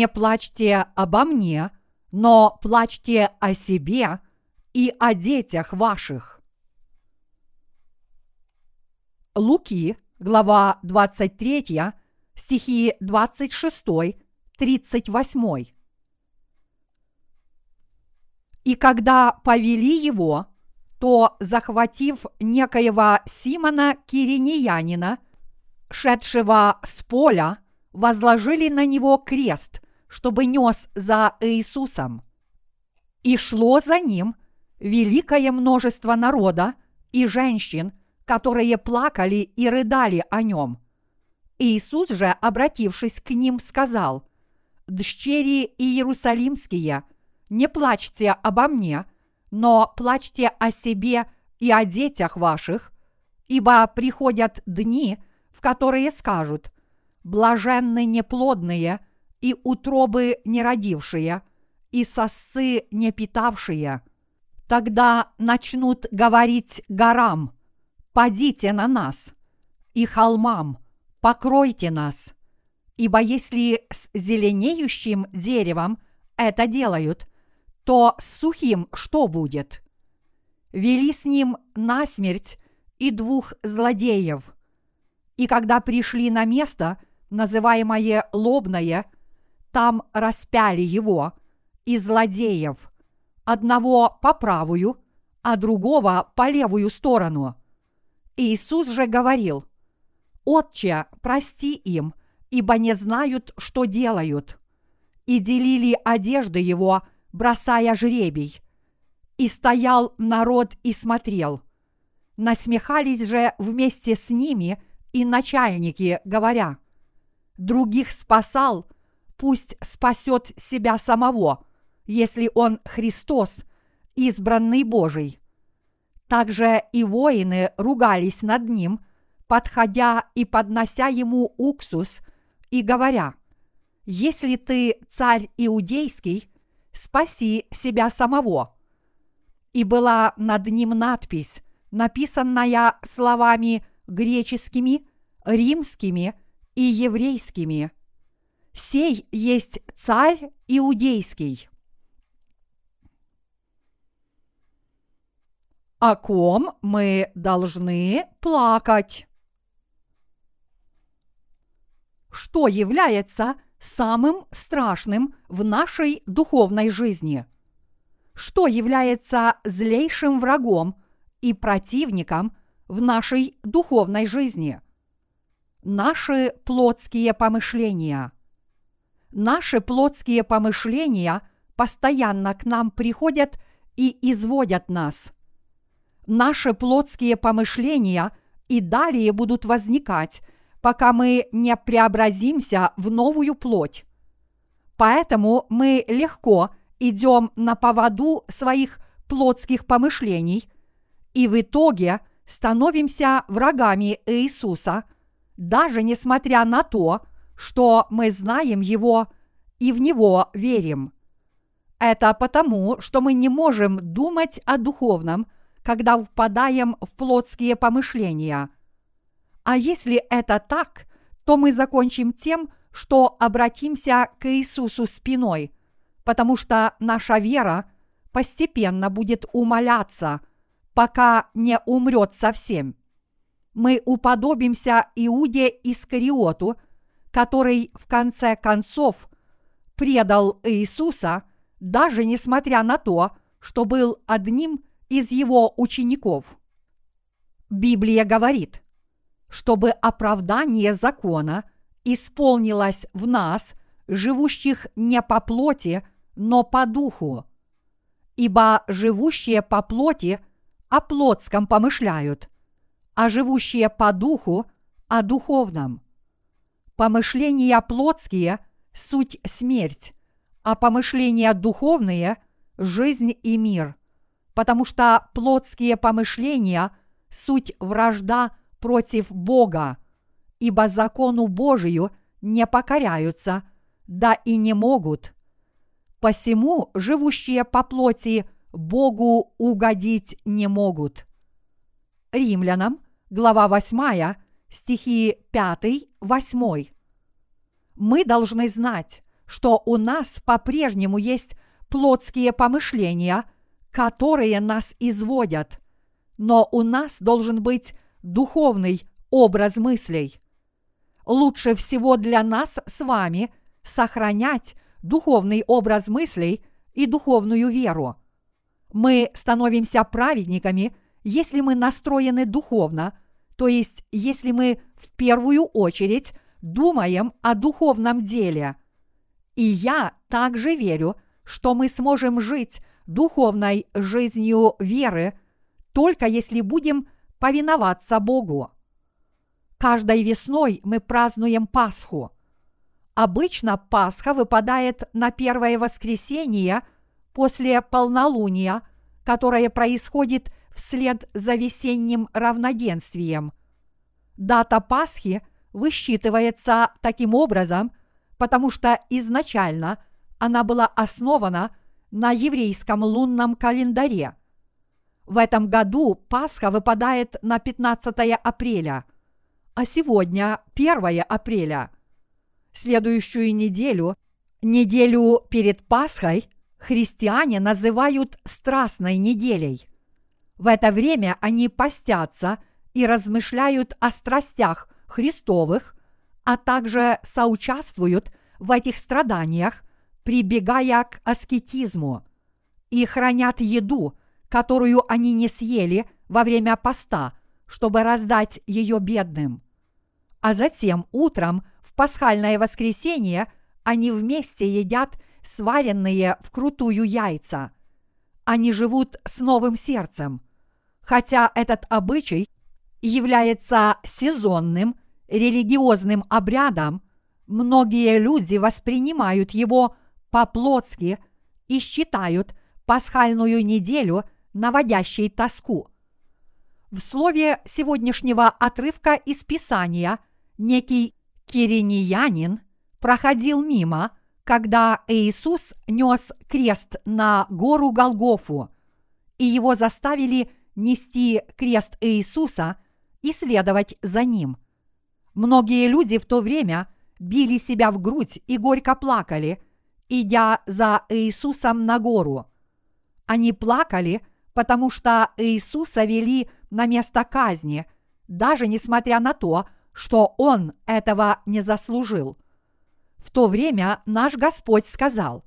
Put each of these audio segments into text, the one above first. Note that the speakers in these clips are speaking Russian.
не плачьте обо мне, но плачьте о себе и о детях ваших. Луки, глава 23, стихи 26, 38. И когда повели его, то, захватив некоего Симона Кириньянина, шедшего с поля, возложили на него крест, чтобы нес за Иисусом. И шло за ним великое множество народа и женщин, которые плакали и рыдали о нем. Иисус же, обратившись к ним, сказал, «Дщери Иерусалимские, не плачьте обо мне, но плачьте о себе и о детях ваших, ибо приходят дни, в которые скажут, блаженны неплодные и утробы неродившие, и сосцы не питавшие. Тогда начнут говорить горам, «Падите на нас!» и холмам, «Покройте нас!» Ибо если с зеленеющим деревом это делают, то с сухим что будет? Вели с ним насмерть и двух злодеев. И когда пришли на место – называемое лобное, там распяли его и злодеев, одного по правую, а другого по левую сторону. Иисус же говорил, «Отче, прости им, ибо не знают, что делают». И делили одежды его, бросая жребий. И стоял народ и смотрел. Насмехались же вместе с ними и начальники, говоря – других спасал, пусть спасет себя самого, если он Христос, избранный Божий. Также и воины ругались над ним, подходя и поднося ему уксус и говоря, «Если ты царь иудейский, спаси себя самого». И была над ним надпись, написанная словами греческими, римскими – и еврейскими. Сей есть царь иудейский. О ком мы должны плакать? Что является самым страшным в нашей духовной жизни? Что является злейшим врагом и противником в нашей духовной жизни – наши плотские помышления. Наши плотские помышления постоянно к нам приходят и изводят нас. Наши плотские помышления и далее будут возникать, пока мы не преобразимся в новую плоть. Поэтому мы легко идем на поводу своих плотских помышлений и в итоге становимся врагами Иисуса – даже несмотря на то, что мы знаем Его и в Него верим. Это потому, что мы не можем думать о духовном, когда впадаем в плотские помышления. А если это так, то мы закончим тем, что обратимся к Иисусу спиной, потому что наша вера постепенно будет умоляться, пока не умрет совсем мы уподобимся Иуде Искариоту, который в конце концов предал Иисуса, даже несмотря на то, что был одним из его учеников. Библия говорит, чтобы оправдание закона исполнилось в нас, живущих не по плоти, но по духу. Ибо живущие по плоти о плотском помышляют, а живущие по духу о духовном. Помышления плотские – суть смерть, а помышления духовные – жизнь и мир, потому что плотские помышления – суть вражда против Бога, ибо закону Божию не покоряются, да и не могут. Посему живущие по плоти Богу угодить не могут. Римлянам – глава 8, стихи 5-8. Мы должны знать, что у нас по-прежнему есть плотские помышления, которые нас изводят, но у нас должен быть духовный образ мыслей. Лучше всего для нас с вами сохранять духовный образ мыслей и духовную веру. Мы становимся праведниками, если мы настроены духовно, то есть если мы в первую очередь думаем о духовном деле. И я также верю, что мы сможем жить духовной жизнью веры, только если будем повиноваться Богу. Каждой весной мы празднуем Пасху. Обычно Пасха выпадает на первое воскресенье после полнолуния, которое происходит вслед за весенним равноденствием. Дата Пасхи высчитывается таким образом, потому что изначально она была основана на еврейском лунном календаре. В этом году Пасха выпадает на 15 апреля, а сегодня 1 апреля. Следующую неделю, неделю перед Пасхой, христиане называют Страстной неделей. В это время они постятся и размышляют о страстях Христовых, а также соучаствуют в этих страданиях, прибегая к аскетизму, и хранят еду, которую они не съели во время поста, чтобы раздать ее бедным. А затем утром в пасхальное воскресенье они вместе едят сваренные вкрутую яйца. Они живут с новым сердцем. Хотя этот обычай является сезонным религиозным обрядом, многие люди воспринимают его по-плотски и считают пасхальную неделю наводящей тоску. В слове сегодняшнего отрывка из Писания некий кириньянин проходил мимо, когда Иисус нес крест на гору Голгофу, и его заставили нести крест Иисуса и следовать за ним. Многие люди в то время били себя в грудь и горько плакали, идя за Иисусом на гору. Они плакали, потому что Иисуса вели на место казни, даже несмотря на то, что Он этого не заслужил. В то время наш Господь сказал,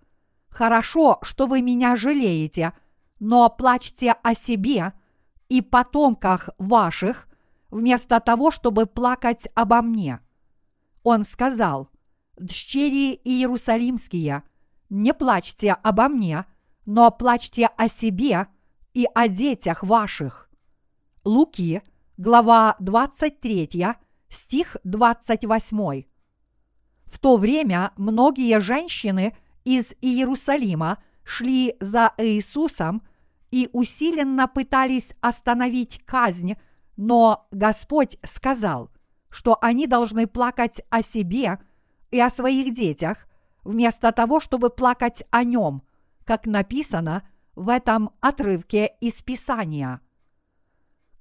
«Хорошо, что вы меня жалеете, но плачьте о себе и потомках ваших, вместо того, чтобы плакать обо мне». Он сказал, «Дщери Иерусалимские, не плачьте обо мне, но плачьте о себе и о детях ваших». Луки, глава 23, стих 28. В то время многие женщины из Иерусалима шли за Иисусом и усиленно пытались остановить казнь, но Господь сказал, что они должны плакать о себе и о своих детях, вместо того, чтобы плакать о нем, как написано в этом отрывке из Писания.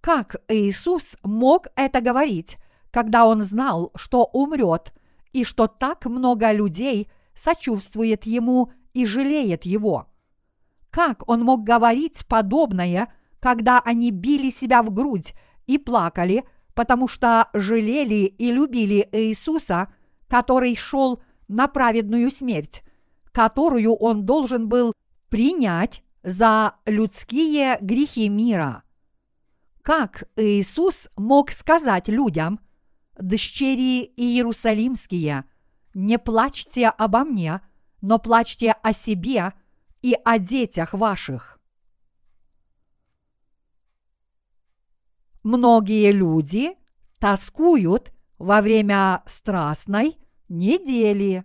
Как Иисус мог это говорить, когда он знал, что умрет – и что так много людей сочувствует ему и жалеет его. Как он мог говорить подобное, когда они били себя в грудь и плакали, потому что жалели и любили Иисуса, который шел на праведную смерть, которую он должен был принять за людские грехи мира. Как Иисус мог сказать людям – дщери Иерусалимские, не плачьте обо мне, но плачьте о себе и о детях ваших. Многие люди тоскуют во время страстной недели.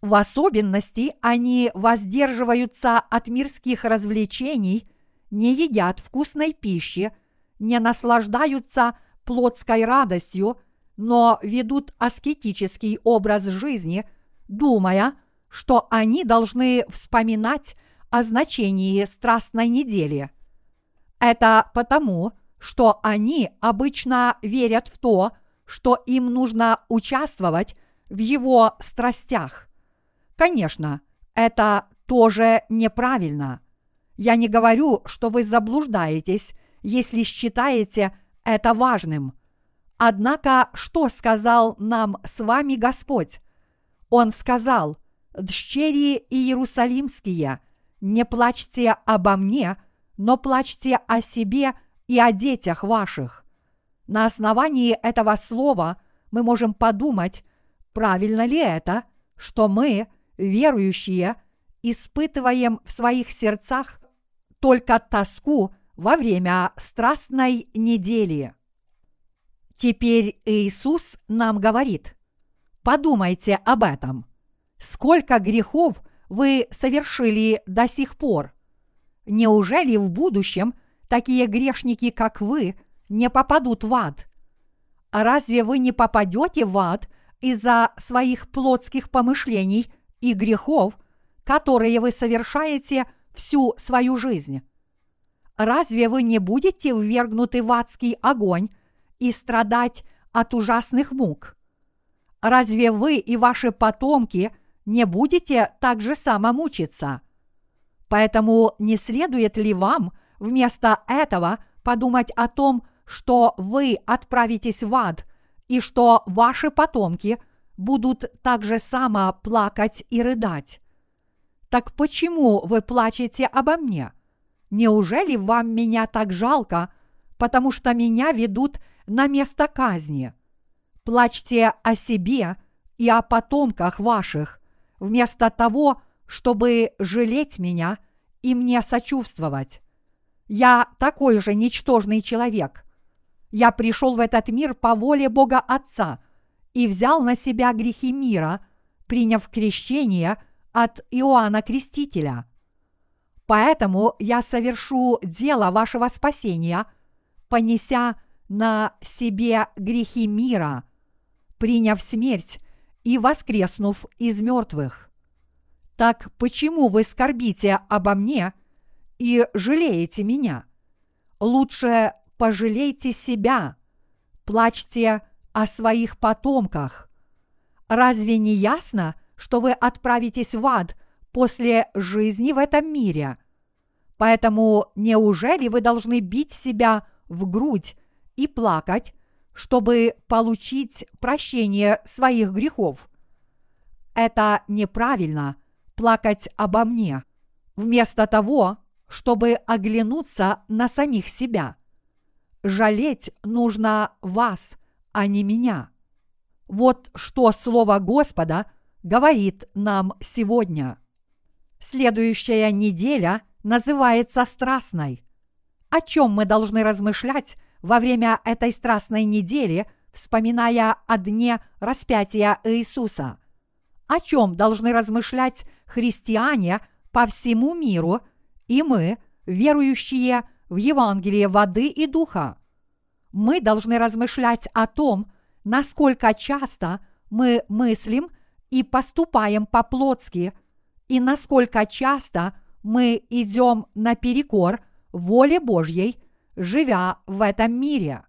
В особенности они воздерживаются от мирских развлечений, не едят вкусной пищи – не наслаждаются плотской радостью, но ведут аскетический образ жизни, думая, что они должны вспоминать о значении страстной недели. Это потому, что они обычно верят в то, что им нужно участвовать в его страстях. Конечно, это тоже неправильно. Я не говорю, что вы заблуждаетесь, если считаете это важным. Однако, что сказал нам с вами Господь? Он сказал, «Дщери Иерусалимские, не плачьте обо мне, но плачьте о себе и о детях ваших». На основании этого слова мы можем подумать, правильно ли это, что мы, верующие, испытываем в своих сердцах только тоску во время страстной недели. Теперь Иисус нам говорит, подумайте об этом. Сколько грехов вы совершили до сих пор? Неужели в будущем такие грешники, как вы, не попадут в ад? Разве вы не попадете в ад из-за своих плотских помышлений и грехов, которые вы совершаете всю свою жизнь? Разве вы не будете ввергнуты в адский огонь и страдать от ужасных мук. Разве вы и ваши потомки не будете так же само мучиться? Поэтому не следует ли вам вместо этого подумать о том, что вы отправитесь в ад и что ваши потомки будут так же само плакать и рыдать? Так почему вы плачете обо мне? Неужели вам меня так жалко, потому что меня ведут на место казни. Плачьте о себе и о потомках ваших, вместо того, чтобы жалеть меня и мне сочувствовать. Я такой же ничтожный человек. Я пришел в этот мир по воле Бога Отца и взял на себя грехи мира, приняв крещение от Иоанна Крестителя. Поэтому я совершу дело вашего спасения, понеся на себе грехи мира, приняв смерть и воскреснув из мертвых. Так почему вы скорбите обо мне и жалеете меня? Лучше пожалейте себя, плачьте о своих потомках. Разве не ясно, что вы отправитесь в ад после жизни в этом мире? Поэтому неужели вы должны бить себя в грудь и плакать, чтобы получить прощение своих грехов. Это неправильно плакать обо мне, вместо того, чтобы оглянуться на самих себя. Жалеть нужно вас, а не меня. Вот что Слово Господа говорит нам сегодня. Следующая неделя называется страстной. О чем мы должны размышлять во время этой страстной недели, вспоминая о дне распятия Иисуса. О чем должны размышлять христиане по всему миру и мы, верующие в Евангелие воды и духа? Мы должны размышлять о том, насколько часто мы мыслим и поступаем по-плотски, и насколько часто мы идем наперекор воле Божьей – живя в этом мире.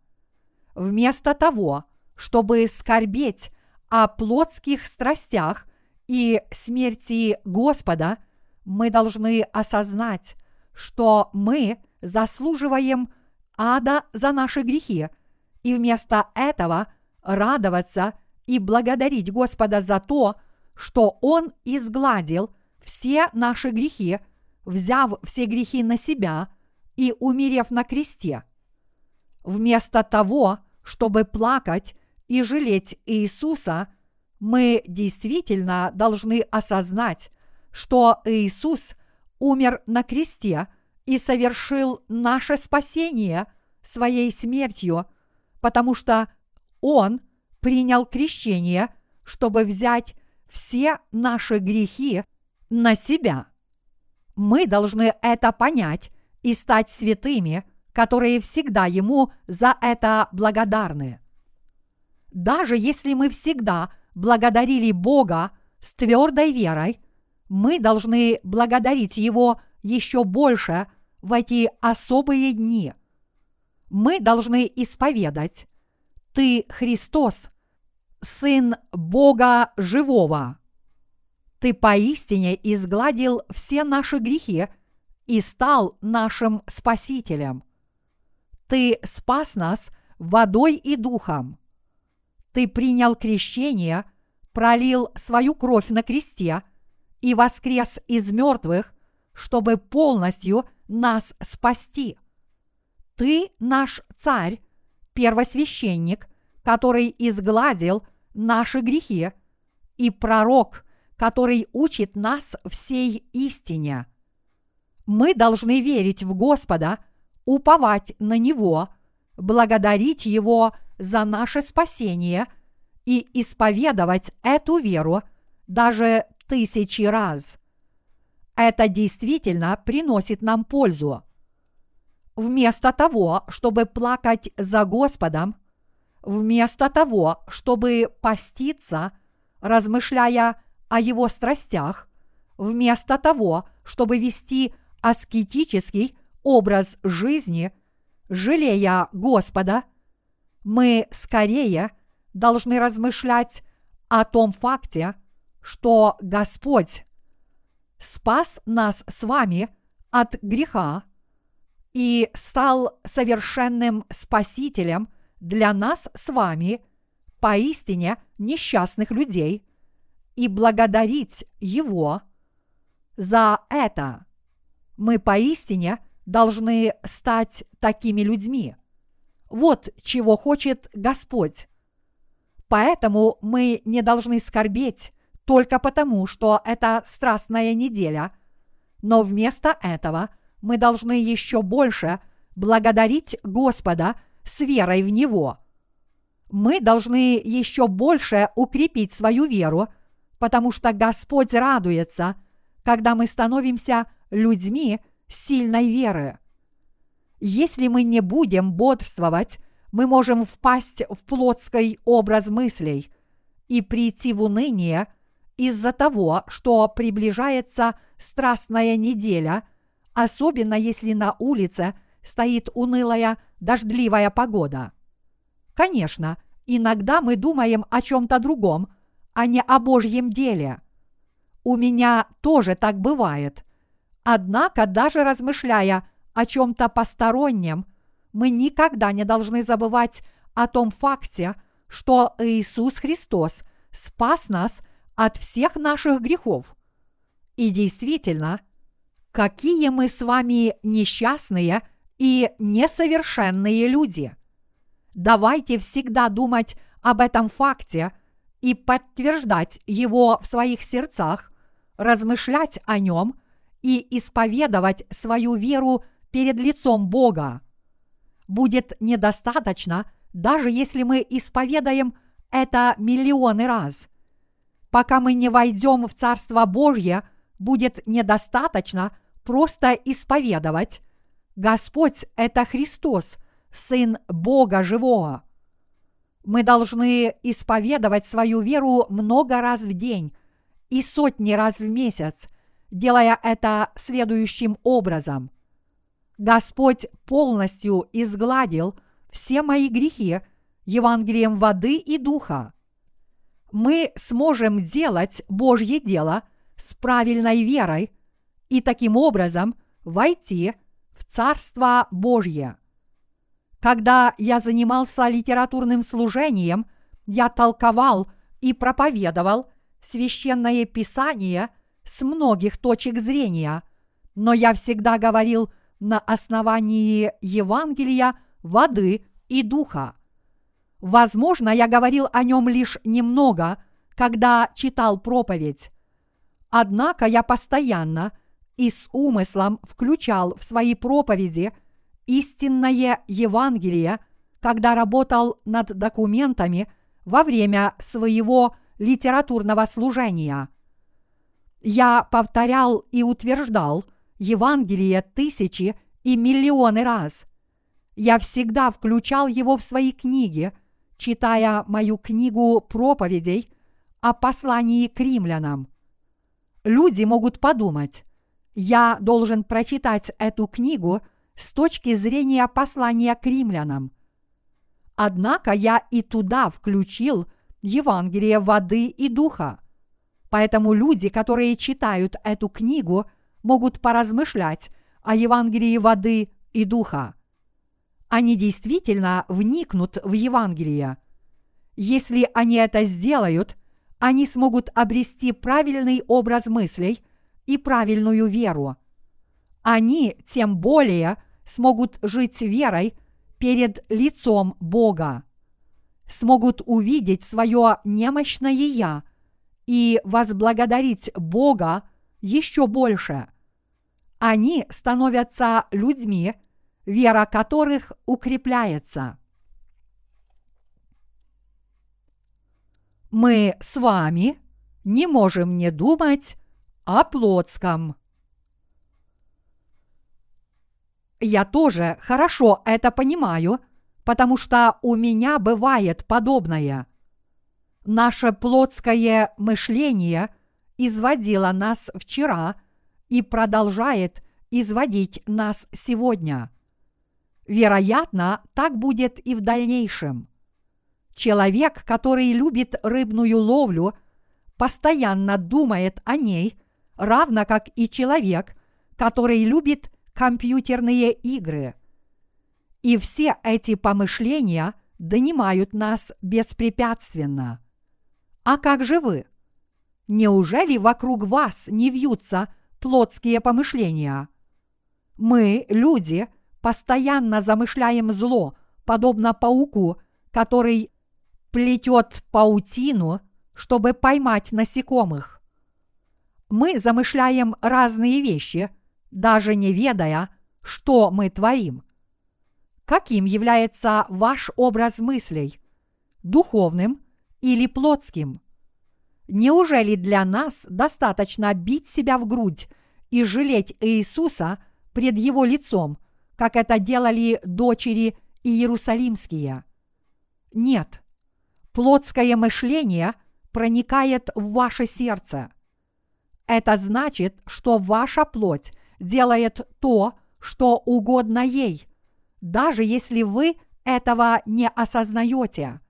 Вместо того, чтобы скорбеть о плотских страстях и смерти Господа, мы должны осознать, что мы заслуживаем ада за наши грехи, и вместо этого радоваться и благодарить Господа за то, что Он изгладил все наши грехи, взяв все грехи на себя – и умерев на кресте. Вместо того, чтобы плакать и жалеть Иисуса, мы действительно должны осознать, что Иисус умер на кресте и совершил наше спасение своей смертью, потому что Он принял крещение, чтобы взять все наши грехи на себя. Мы должны это понять и стать святыми, которые всегда Ему за это благодарны. Даже если мы всегда благодарили Бога с твердой верой, мы должны благодарить Его еще больше в эти особые дни. Мы должны исповедать Ты Христос, Сын Бога Живого. Ты поистине изгладил все наши грехи и стал нашим Спасителем. Ты спас нас водой и духом. Ты принял крещение, пролил свою кровь на кресте и воскрес из мертвых, чтобы полностью нас спасти. Ты наш царь, первосвященник, который изгладил наши грехи, и пророк, который учит нас всей истине. Мы должны верить в Господа, уповать на Него, благодарить Его за наше спасение и исповедовать эту веру даже тысячи раз. Это действительно приносит нам пользу. Вместо того, чтобы плакать за Господом, вместо того, чтобы поститься, размышляя о его страстях, вместо того, чтобы вести аскетический образ жизни, жалея Господа, мы скорее должны размышлять о том факте, что Господь спас нас с вами от греха и стал совершенным Спасителем для нас с вами, поистине несчастных людей, и благодарить Его за это. Мы поистине должны стать такими людьми. Вот чего хочет Господь. Поэтому мы не должны скорбеть только потому, что это страстная неделя, но вместо этого мы должны еще больше благодарить Господа с верой в Него. Мы должны еще больше укрепить свою веру, потому что Господь радуется, когда мы становимся людьми сильной веры. Если мы не будем бодрствовать, мы можем впасть в плотский образ мыслей и прийти в уныние – из-за того, что приближается страстная неделя, особенно если на улице стоит унылая дождливая погода. Конечно, иногда мы думаем о чем-то другом, а не о Божьем деле. У меня тоже так бывает. Однако, даже размышляя о чем-то постороннем, мы никогда не должны забывать о том факте, что Иисус Христос спас нас от всех наших грехов. И действительно, какие мы с вами несчастные и несовершенные люди. Давайте всегда думать об этом факте и подтверждать его в своих сердцах, размышлять о нем и исповедовать свою веру перед лицом Бога. Будет недостаточно, даже если мы исповедаем это миллионы раз пока мы не войдем в Царство Божье, будет недостаточно просто исповедовать. Господь – это Христос, Сын Бога Живого. Мы должны исповедовать свою веру много раз в день и сотни раз в месяц, делая это следующим образом. Господь полностью изгладил все мои грехи Евангелием воды и духа мы сможем делать Божье дело с правильной верой и таким образом войти в Царство Божье. Когда я занимался литературным служением, я толковал и проповедовал священное писание с многих точек зрения, но я всегда говорил на основании Евангелия, воды и духа. Возможно, я говорил о нем лишь немного, когда читал проповедь. Однако я постоянно и с умыслом включал в свои проповеди истинное Евангелие, когда работал над документами во время своего литературного служения. Я повторял и утверждал Евангелие тысячи и миллионы раз. Я всегда включал его в свои книги – читая мою книгу проповедей о послании к римлянам. Люди могут подумать, я должен прочитать эту книгу с точки зрения послания к римлянам. Однако я и туда включил Евангелие воды и духа. Поэтому люди, которые читают эту книгу, могут поразмышлять о Евангелии воды и духа. Они действительно вникнут в Евангелие. Если они это сделают, они смогут обрести правильный образ мыслей и правильную веру. Они тем более смогут жить верой перед лицом Бога, смогут увидеть свое немощное «я» и возблагодарить Бога еще больше. Они становятся людьми, вера которых укрепляется. Мы с вами не можем не думать о плотском. Я тоже хорошо это понимаю, потому что у меня бывает подобное. Наше плотское мышление изводило нас вчера и продолжает изводить нас сегодня. Вероятно, так будет и в дальнейшем. Человек, который любит рыбную ловлю, постоянно думает о ней, равно как и человек, который любит компьютерные игры. И все эти помышления донимают нас беспрепятственно. А как же вы? Неужели вокруг вас не вьются плотские помышления? Мы, люди, постоянно замышляем зло, подобно пауку, который плетет паутину, чтобы поймать насекомых. Мы замышляем разные вещи – даже не ведая, что мы творим. Каким является ваш образ мыслей? Духовным или плотским? Неужели для нас достаточно бить себя в грудь и жалеть Иисуса пред Его лицом, как это делали дочери Иерусалимские? Нет. Плотское мышление проникает в ваше сердце. Это значит, что ваша плоть делает то, что угодно ей, даже если вы этого не осознаете.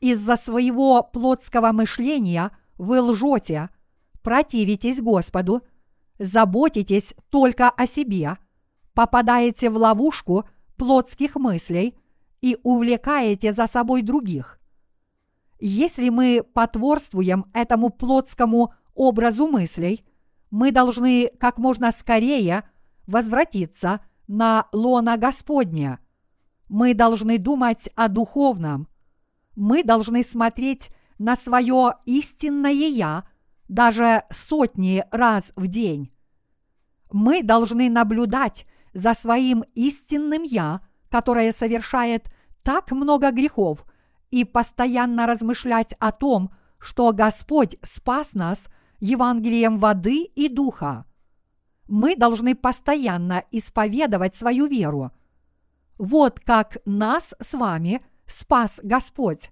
Из-за своего плотского мышления вы лжете, противитесь Господу, заботитесь только о себе, попадаете в ловушку плотских мыслей и увлекаете за собой других. Если мы потворствуем этому плотскому образу мыслей – мы должны как можно скорее возвратиться на лона Господня. Мы должны думать о духовном. Мы должны смотреть на свое истинное «Я» даже сотни раз в день. Мы должны наблюдать за своим истинным «Я», которое совершает так много грехов, и постоянно размышлять о том, что Господь спас нас – Евангелием воды и духа. Мы должны постоянно исповедовать свою веру. Вот как нас с вами спас Господь.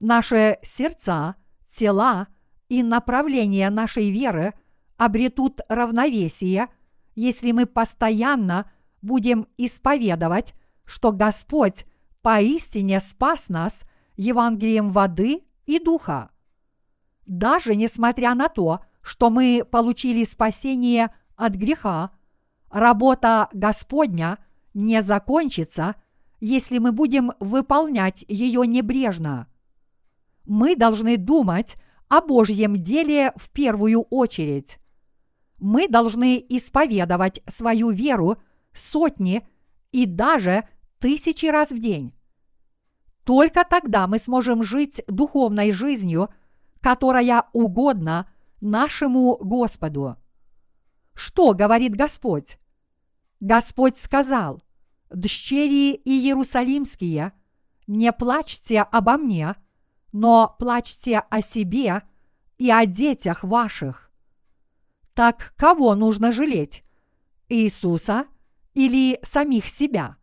Наши сердца, тела и направление нашей веры обретут равновесие, если мы постоянно будем исповедовать, что Господь поистине спас нас Евангелием воды и духа. Даже несмотря на то, что мы получили спасение от греха, работа Господня не закончится, если мы будем выполнять ее небрежно. Мы должны думать о Божьем деле в первую очередь. Мы должны исповедовать свою веру сотни и даже тысячи раз в день. Только тогда мы сможем жить духовной жизнью – которая угодна нашему Господу. Что говорит Господь? Господь сказал, «Дщери Иерусалимские, не плачьте обо мне, но плачьте о себе и о детях ваших». Так кого нужно жалеть? Иисуса или самих себя?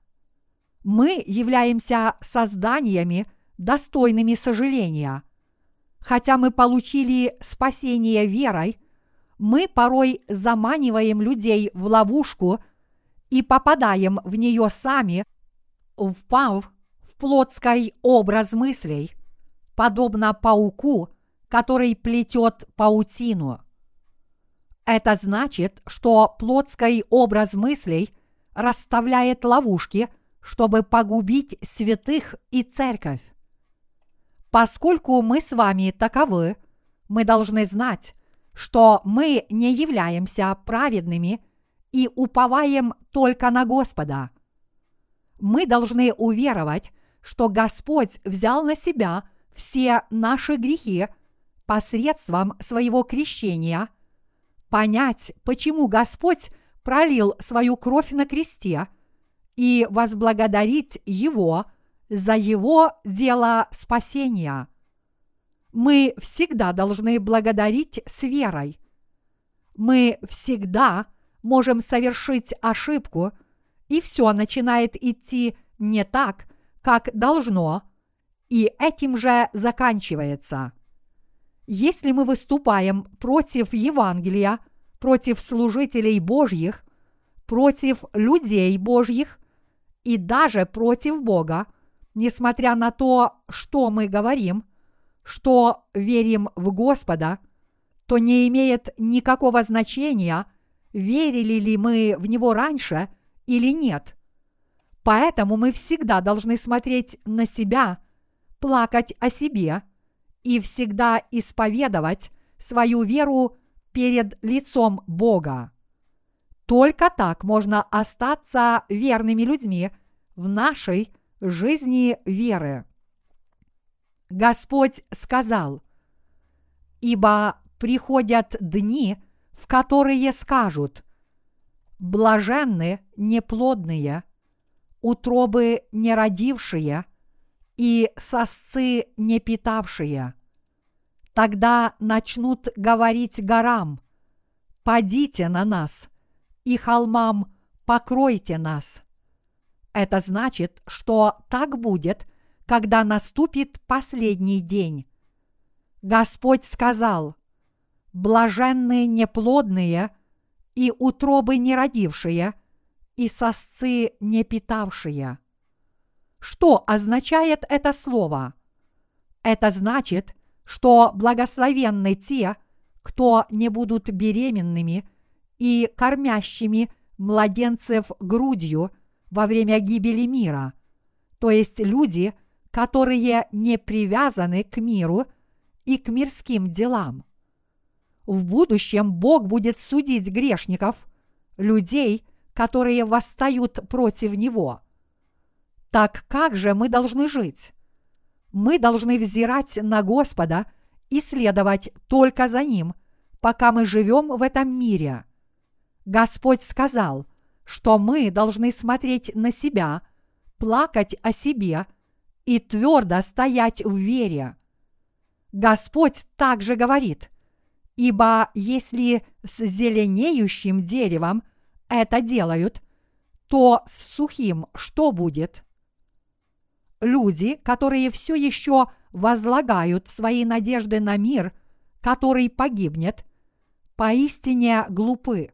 Мы являемся созданиями, достойными сожаления – Хотя мы получили спасение верой, мы порой заманиваем людей в ловушку и попадаем в нее сами, впав в плотской образ мыслей, подобно пауку, который плетет паутину. Это значит, что плотский образ мыслей расставляет ловушки, чтобы погубить святых и церковь. Поскольку мы с вами таковы, мы должны знать, что мы не являемся праведными и уповаем только на Господа. Мы должны уверовать, что Господь взял на себя все наши грехи посредством своего крещения, понять, почему Господь пролил свою кровь на кресте и возблагодарить Его за Его дело спасения. Мы всегда должны благодарить с верой. Мы всегда можем совершить ошибку, и все начинает идти не так, как должно, и этим же заканчивается. Если мы выступаем против Евангелия, против служителей Божьих, против людей Божьих и даже против Бога, несмотря на то, что мы говорим, что верим в Господа, то не имеет никакого значения, верили ли мы в Него раньше или нет. Поэтому мы всегда должны смотреть на себя, плакать о себе и всегда исповедовать свою веру перед лицом Бога. Только так можно остаться верными людьми в нашей жизни веры. Господь сказал, «Ибо приходят дни, в которые скажут, блаженны неплодные, утробы неродившие и сосцы не питавшие. Тогда начнут говорить горам, «Падите на нас», и холмам «Покройте нас». Это значит, что так будет, когда наступит последний день. Господь сказал, «Блаженные неплодные и утробы неродившие, и сосцы не питавшие». Что означает это слово? Это значит, что благословенны те, кто не будут беременными и кормящими младенцев грудью во время гибели мира, то есть люди, которые не привязаны к миру и к мирским делам. В будущем Бог будет судить грешников, людей, которые восстают против Него – так как же мы должны жить? Мы должны взирать на Господа и следовать только за Ним, пока мы живем в этом мире. Господь сказал, что мы должны смотреть на себя, плакать о себе и твердо стоять в вере. Господь также говорит, ибо если с зеленеющим деревом это делают, то с сухим что будет? люди, которые все еще возлагают свои надежды на мир, который погибнет, поистине глупы.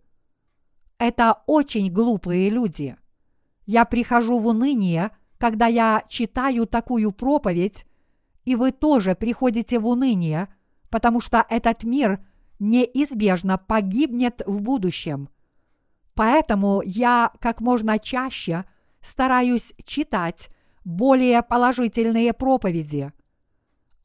Это очень глупые люди. Я прихожу в уныние, когда я читаю такую проповедь, и вы тоже приходите в уныние, потому что этот мир неизбежно погибнет в будущем. Поэтому я как можно чаще стараюсь читать более положительные проповеди.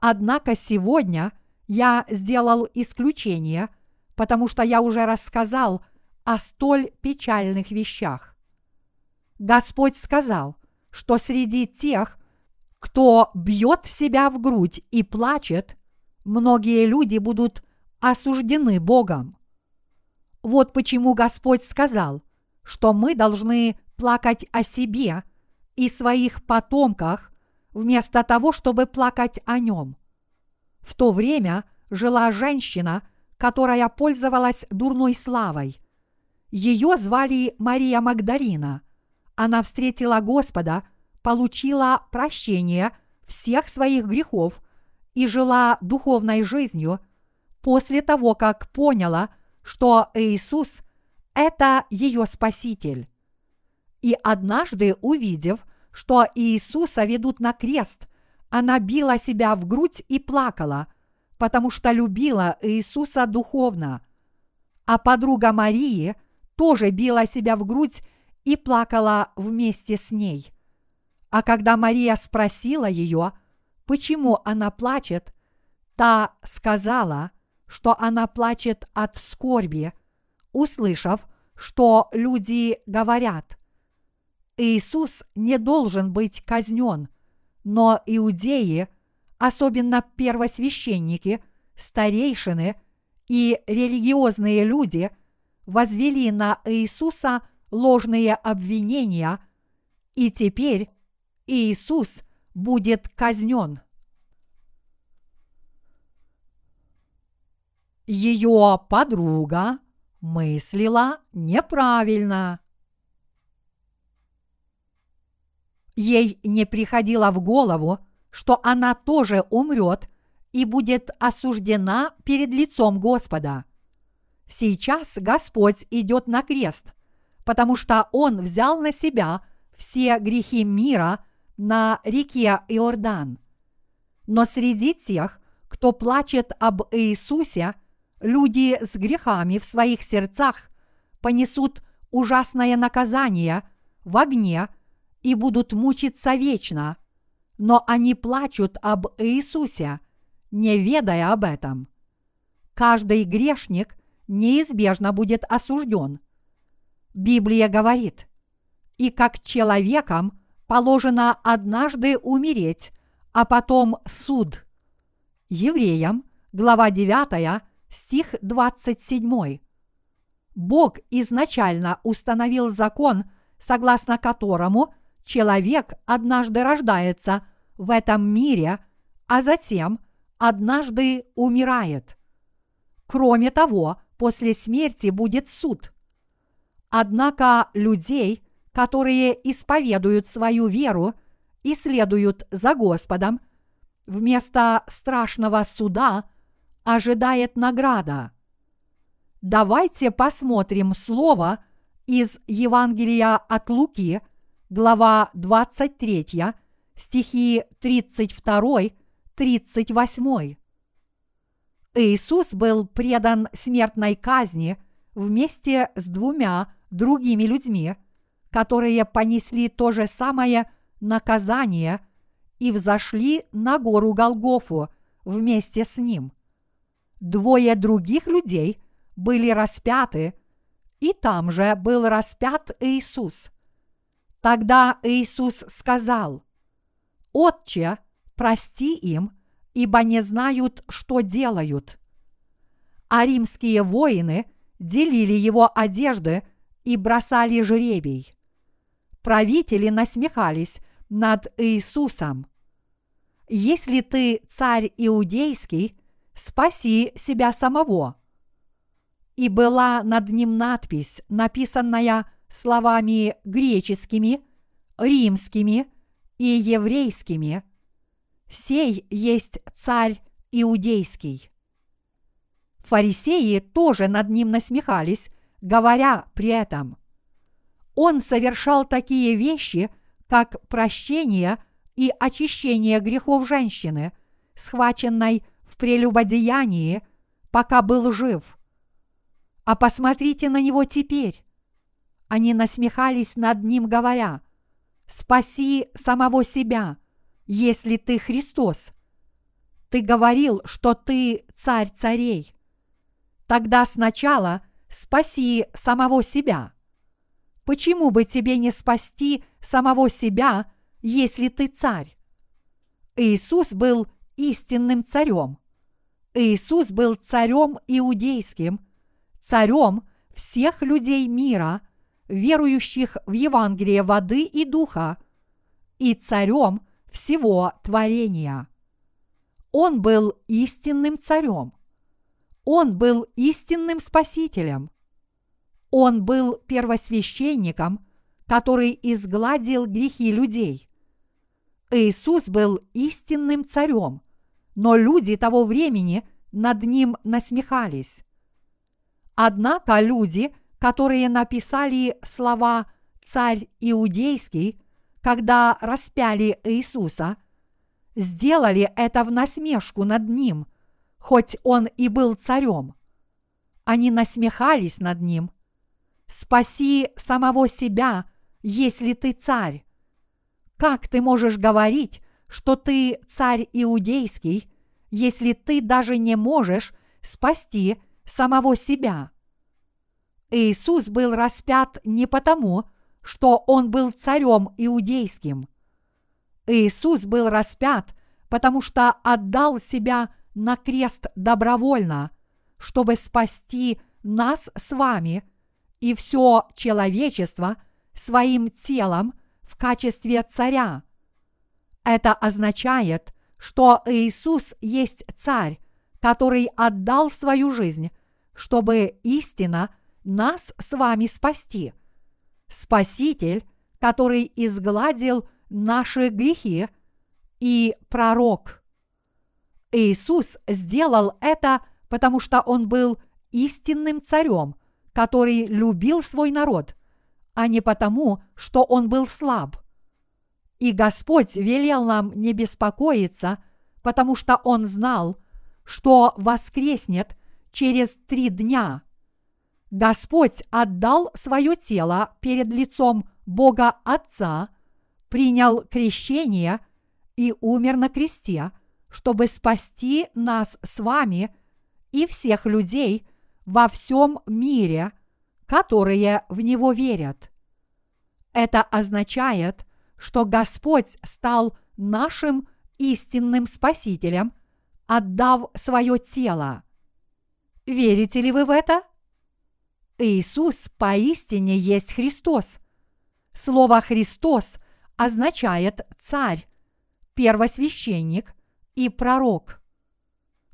Однако сегодня я сделал исключение, потому что я уже рассказал о столь печальных вещах. Господь сказал, что среди тех, кто бьет себя в грудь и плачет, многие люди будут осуждены Богом. Вот почему Господь сказал, что мы должны плакать о себе и своих потомках, вместо того, чтобы плакать о нем. В то время жила женщина, которая пользовалась дурной славой. Ее звали Мария Магдалина. Она встретила Господа, получила прощение всех своих грехов и жила духовной жизнью после того, как поняла, что Иисус – это ее Спаситель. И однажды увидев, что Иисуса ведут на крест, она била себя в грудь и плакала, потому что любила Иисуса духовно. А подруга Марии тоже била себя в грудь и плакала вместе с ней. А когда Мария спросила ее, почему она плачет, та сказала, что она плачет от скорби, услышав, что люди говорят. Иисус не должен быть казнен, но иудеи, особенно первосвященники, старейшины и религиозные люди, возвели на Иисуса ложные обвинения, и теперь Иисус будет казнен. Ее подруга мыслила неправильно. Ей не приходило в голову, что она тоже умрет и будет осуждена перед лицом Господа. Сейчас Господь идет на крест, потому что Он взял на себя все грехи мира на реке Иордан. Но среди тех, кто плачет об Иисусе, люди с грехами в своих сердцах понесут ужасное наказание в огне и будут мучиться вечно, но они плачут об Иисусе, не ведая об этом. Каждый грешник неизбежно будет осужден. Библия говорит, и как человекам положено однажды умереть, а потом суд. Евреям, глава 9, стих 27. Бог изначально установил закон, согласно которому человек однажды рождается в этом мире, а затем однажды умирает. Кроме того, после смерти будет суд. Однако людей, которые исповедуют свою веру и следуют за Господом, вместо страшного суда – ожидает награда. Давайте посмотрим слово из Евангелия от Луки, глава 23, стихи 32-38. Иисус был предан смертной казни вместе с двумя другими людьми, которые понесли то же самое наказание и взошли на гору Голгофу вместе с ним – двое других людей были распяты, и там же был распят Иисус. Тогда Иисус сказал, «Отче, прости им, ибо не знают, что делают». А римские воины делили его одежды и бросали жребий. Правители насмехались над Иисусом. Если ты царь иудейский, спаси себя самого. И была над ним надпись, написанная словами греческими, римскими и еврейскими. «Сей есть царь иудейский». Фарисеи тоже над ним насмехались, говоря при этом. Он совершал такие вещи, как прощение и очищение грехов женщины, схваченной прелюбодеянии, пока был жив. А посмотрите на него теперь. Они насмехались над ним, говоря, «Спаси самого себя, если ты Христос. Ты говорил, что ты царь царей. Тогда сначала спаси самого себя. Почему бы тебе не спасти самого себя, если ты царь? Иисус был истинным царем. Иисус был царем иудейским, царем всех людей мира, верующих в Евангелие воды и духа, и царем всего творения. Он был истинным царем. Он был истинным спасителем. Он был первосвященником, который изгладил грехи людей. Иисус был истинным царем – но люди того времени над ним насмехались. Однако люди, которые написали слова «царь иудейский», когда распяли Иисуса, сделали это в насмешку над ним, хоть он и был царем. Они насмехались над ним. Спаси самого себя, если ты царь. Как ты можешь говорить, что ты царь иудейский, если ты даже не можешь спасти самого себя? Иисус был распят не потому, что он был царем иудейским. Иисус был распят, потому что отдал себя на крест добровольно, чтобы спасти нас с вами и все человечество своим телом в качестве царя. Это означает, что Иисус есть царь, который отдал свою жизнь, чтобы истина нас с вами спасти. Спаситель, который изгладил наши грехи, и пророк. Иисус сделал это, потому что Он был истинным царем, который любил свой народ, а не потому, что Он был слаб. И Господь велел нам не беспокоиться, потому что Он знал, что воскреснет через три дня – Господь отдал свое тело перед лицом Бога Отца, принял крещение и умер на кресте, чтобы спасти нас с вами и всех людей во всем мире, которые в Него верят. Это означает, что Господь стал нашим истинным Спасителем, отдав свое тело. Верите ли вы в это? Иисус поистине есть Христос. Слово «Христос» означает «царь», «первосвященник» и «пророк».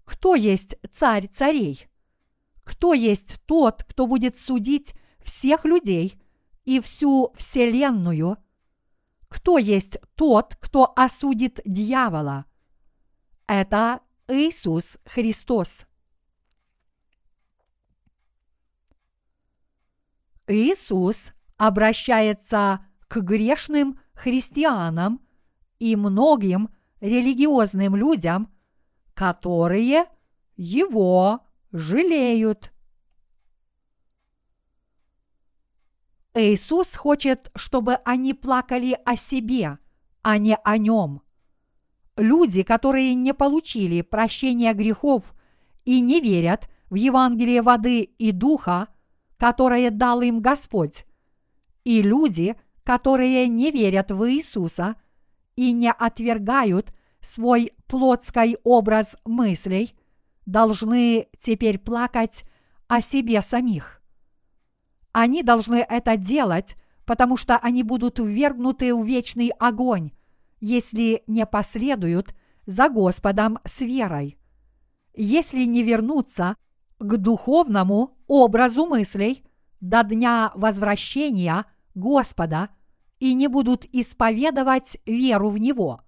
Кто есть царь царей? Кто есть тот, кто будет судить всех людей и всю вселенную? Кто есть тот, кто осудит дьявола? Это Иисус Христос. Иисус обращается к грешным христианам и многим религиозным людям, которые его жалеют. Иисус хочет, чтобы они плакали о себе, а не о нем. Люди, которые не получили прощения грехов и не верят в Евангелие воды и духа, которое дал им Господь, и люди, которые не верят в Иисуса и не отвергают свой плотский образ мыслей, должны теперь плакать о себе самих. Они должны это делать, потому что они будут ввергнуты в вечный огонь, если не последуют за Господом с верой. Если не вернутся к духовному образу мыслей до дня возвращения Господа и не будут исповедовать веру в Него.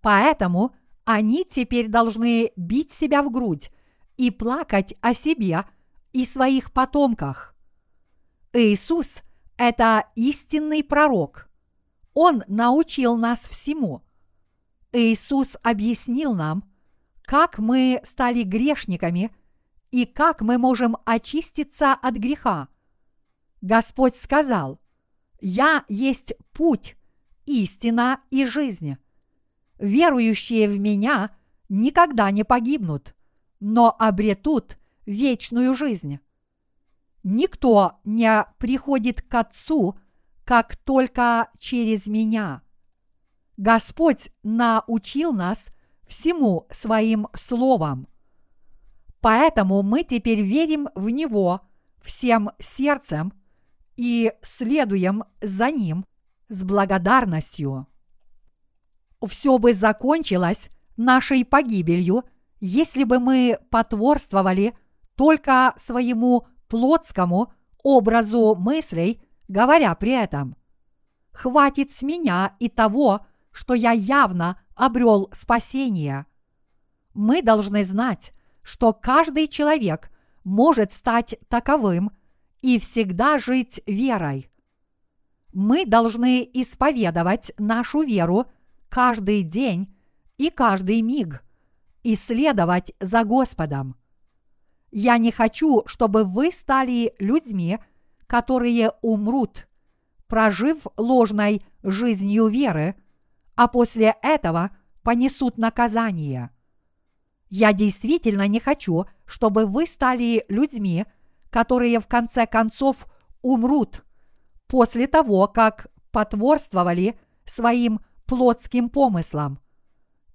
Поэтому они теперь должны бить себя в грудь и плакать о себе и своих потомках. Иисус – это истинный пророк. Он научил нас всему. Иисус объяснил нам, как мы стали грешниками – и как мы можем очиститься от греха. Господь сказал, «Я есть путь, истина и жизнь. Верующие в Меня никогда не погибнут, но обретут вечную жизнь. Никто не приходит к Отцу, как только через Меня. Господь научил нас всему своим словом. Поэтому мы теперь верим в Него всем сердцем и следуем за Ним с благодарностью. Все бы закончилось нашей погибелью, если бы мы потворствовали только своему плотскому образу мыслей, говоря при этом «Хватит с меня и того, что я явно обрел спасение». Мы должны знать, что каждый человек может стать таковым и всегда жить верой. Мы должны исповедовать нашу веру каждый день и каждый миг, и следовать за Господом. Я не хочу, чтобы вы стали людьми, которые умрут, прожив ложной жизнью веры, а после этого понесут наказание. Я действительно не хочу, чтобы вы стали людьми, которые в конце концов умрут после того, как потворствовали своим плотским помыслам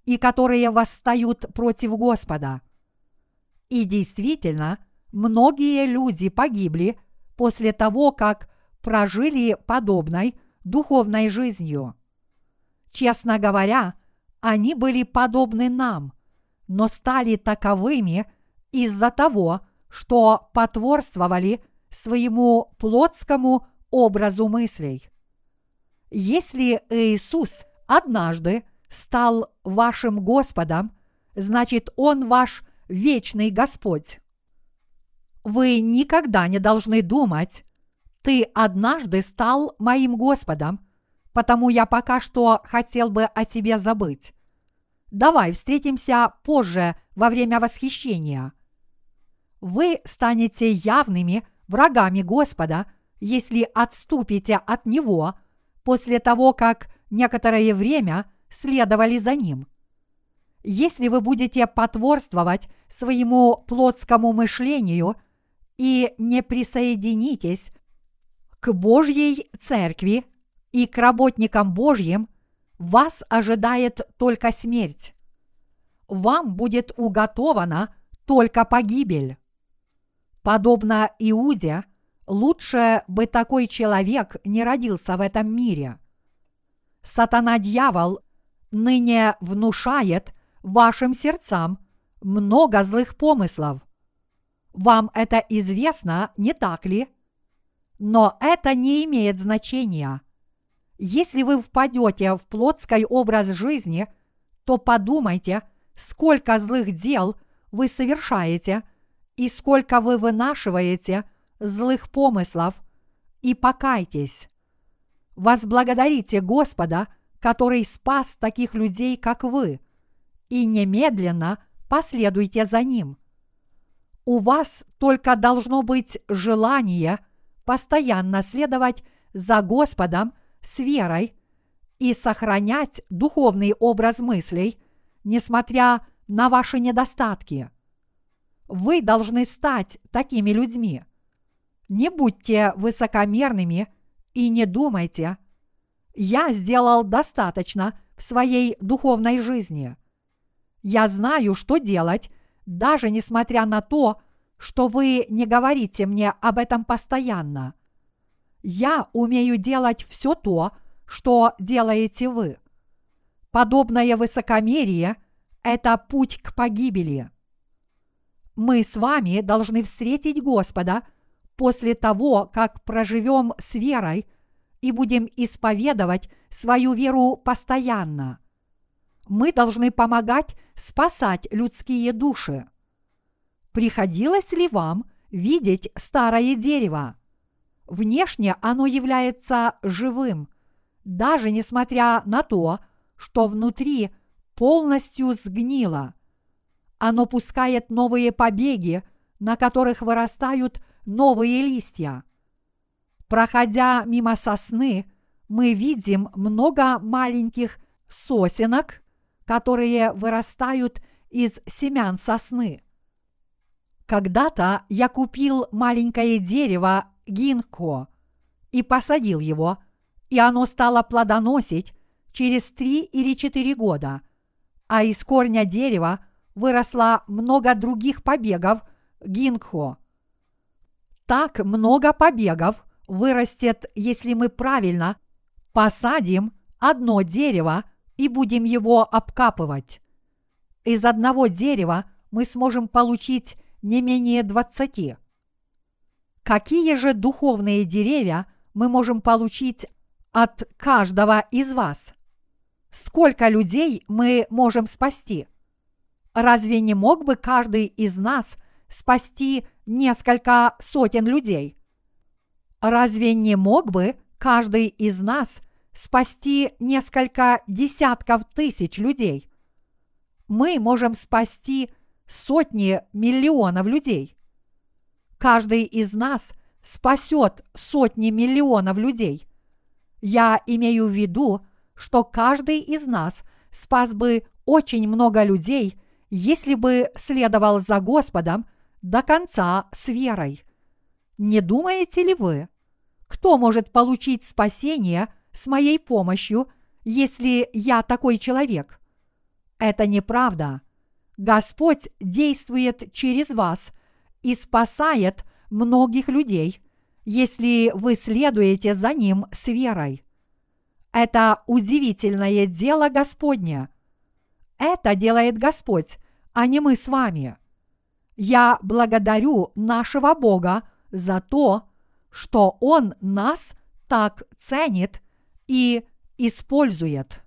и которые восстают против Господа. И действительно, многие люди погибли после того, как прожили подобной духовной жизнью. Честно говоря, они были подобны нам, но стали таковыми из-за того, что потворствовали своему плотскому образу мыслей. Если Иисус однажды стал вашим Господом, значит Он ваш вечный Господь. Вы никогда не должны думать, ты однажды стал моим Господом, потому я пока что хотел бы о тебе забыть. Давай встретимся позже во время восхищения. Вы станете явными врагами Господа, если отступите от Него после того, как некоторое время следовали за Ним. Если вы будете потворствовать своему плотскому мышлению и не присоединитесь к Божьей Церкви и к работникам Божьим, вас ожидает только смерть. Вам будет уготована только погибель. Подобно Иуде, лучше бы такой человек не родился в этом мире. Сатана-дьявол ныне внушает вашим сердцам много злых помыслов. Вам это известно, не так ли? Но это не имеет значения – если вы впадете в плотский образ жизни, то подумайте, сколько злых дел вы совершаете и сколько вы вынашиваете злых помыслов, и покайтесь. Возблагодарите Господа, который спас таких людей, как вы, и немедленно последуйте за Ним. У вас только должно быть желание постоянно следовать за Господом – с верой и сохранять духовный образ мыслей, несмотря на ваши недостатки. Вы должны стать такими людьми. Не будьте высокомерными и не думайте, я сделал достаточно в своей духовной жизни. Я знаю, что делать, даже несмотря на то, что вы не говорите мне об этом постоянно – я умею делать все то, что делаете вы. Подобное высокомерие – это путь к погибели. Мы с вами должны встретить Господа после того, как проживем с верой и будем исповедовать свою веру постоянно. Мы должны помогать спасать людские души. Приходилось ли вам видеть старое дерево? Внешне оно является живым, даже несмотря на то, что внутри полностью сгнило. Оно пускает новые побеги, на которых вырастают новые листья. Проходя мимо сосны, мы видим много маленьких сосенок, которые вырастают из семян сосны. Когда-то я купил маленькое дерево гинко и посадил его, и оно стало плодоносить через три или четыре года, а из корня дерева выросло много других побегов гинхо. Так много побегов вырастет, если мы правильно посадим одно дерево и будем его обкапывать. Из одного дерева мы сможем получить не менее двадцати. Какие же духовные деревья мы можем получить от каждого из вас? Сколько людей мы можем спасти? Разве не мог бы каждый из нас спасти несколько сотен людей? Разве не мог бы каждый из нас спасти несколько десятков тысяч людей. Мы можем спасти сотни миллионов людей. Каждый из нас спасет сотни миллионов людей. Я имею в виду, что каждый из нас спас бы очень много людей, если бы следовал за Господом до конца с верой. Не думаете ли вы, кто может получить спасение с моей помощью, если я такой человек? Это неправда. Господь действует через вас и спасает многих людей, если вы следуете за Ним с верой. Это удивительное дело Господня. Это делает Господь, а не мы с вами. Я благодарю нашего Бога за то, что Он нас так ценит и использует.